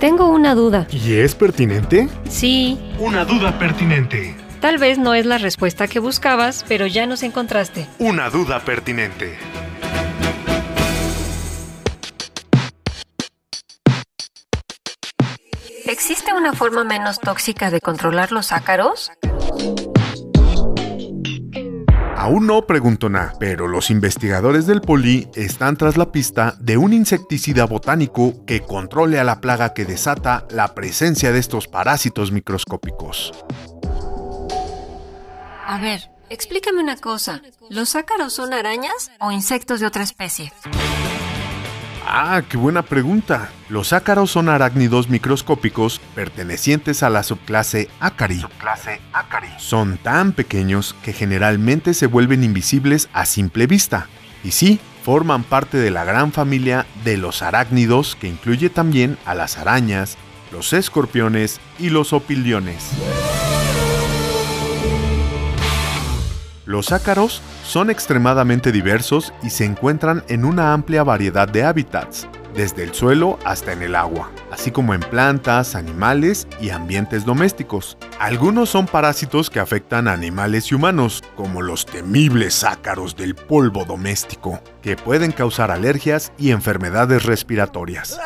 Tengo una duda. ¿Y es pertinente? Sí. Una duda pertinente. Tal vez no es la respuesta que buscabas, pero ya nos encontraste. Una duda pertinente. ¿Existe una forma menos tóxica de controlar los ácaros? Aún no, preguntó pero los investigadores del Poli están tras la pista de un insecticida botánico que controle a la plaga que desata la presencia de estos parásitos microscópicos. A ver, explícame una cosa. ¿Los ácaros son arañas o insectos de otra especie? Ah, qué buena pregunta. Los ácaros son arácnidos microscópicos pertenecientes a la subclase Acari. Subclase Acari. Son tan pequeños que generalmente se vuelven invisibles a simple vista. Y sí, forman parte de la gran familia de los arácnidos que incluye también a las arañas, los escorpiones y los opiliones. Los ácaros son extremadamente diversos y se encuentran en una amplia variedad de hábitats, desde el suelo hasta en el agua, así como en plantas, animales y ambientes domésticos. Algunos son parásitos que afectan a animales y humanos, como los temibles ácaros del polvo doméstico, que pueden causar alergias y enfermedades respiratorias.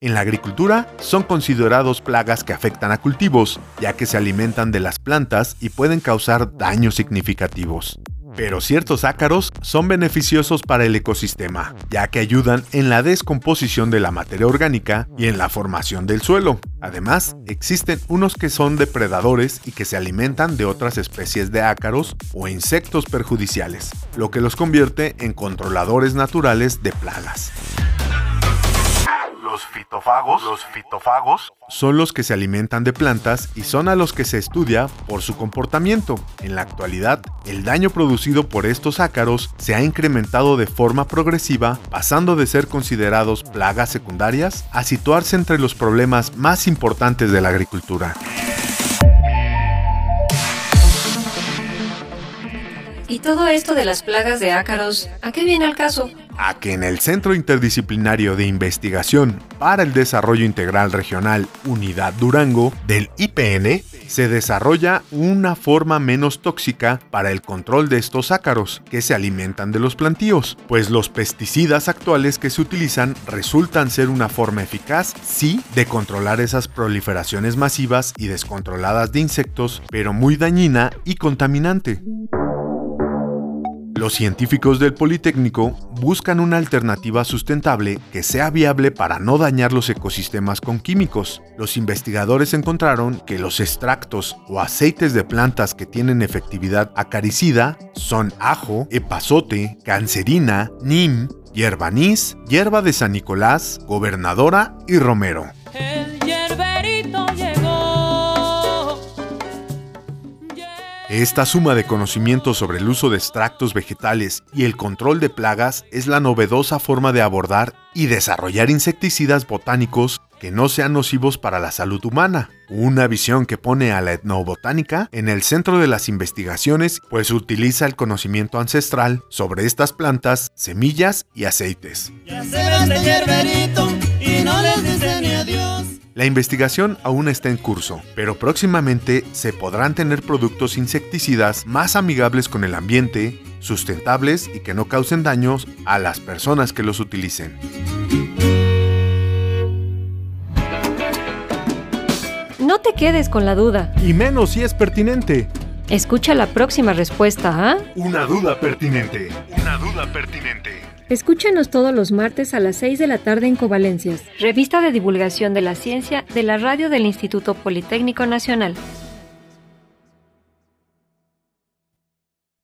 En la agricultura son considerados plagas que afectan a cultivos, ya que se alimentan de las plantas y pueden causar daños significativos. Pero ciertos ácaros son beneficiosos para el ecosistema, ya que ayudan en la descomposición de la materia orgánica y en la formación del suelo. Además, existen unos que son depredadores y que se alimentan de otras especies de ácaros o insectos perjudiciales, lo que los convierte en controladores naturales de plagas. Los fitófagos, los fitófagos son los que se alimentan de plantas y son a los que se estudia por su comportamiento. En la actualidad, el daño producido por estos ácaros se ha incrementado de forma progresiva, pasando de ser considerados plagas secundarias a situarse entre los problemas más importantes de la agricultura. ¿Y todo esto de las plagas de ácaros, a qué viene el caso? A que en el Centro Interdisciplinario de Investigación para el Desarrollo Integral Regional Unidad Durango del IPN se desarrolla una forma menos tóxica para el control de estos ácaros que se alimentan de los plantíos, pues los pesticidas actuales que se utilizan resultan ser una forma eficaz, sí, de controlar esas proliferaciones masivas y descontroladas de insectos, pero muy dañina y contaminante. Los científicos del Politécnico buscan una alternativa sustentable que sea viable para no dañar los ecosistemas con químicos. Los investigadores encontraron que los extractos o aceites de plantas que tienen efectividad acaricida son ajo, epazote, cancerina, nim, hierba anís, hierba de San Nicolás, gobernadora y romero. Esta suma de conocimientos sobre el uso de extractos vegetales y el control de plagas es la novedosa forma de abordar y desarrollar insecticidas botánicos que no sean nocivos para la salud humana. Una visión que pone a la etnobotánica en el centro de las investigaciones, pues utiliza el conocimiento ancestral sobre estas plantas, semillas y aceites. La investigación aún está en curso, pero próximamente se podrán tener productos insecticidas más amigables con el ambiente, sustentables y que no causen daños a las personas que los utilicen. No te quedes con la duda. Y menos si es pertinente. Escucha la próxima respuesta, ¿ah? Una duda pertinente. Una duda pertinente. Escúchanos todos los martes a las 6 de la tarde en Covalencias, revista de divulgación de la ciencia de la radio del Instituto Politécnico Nacional.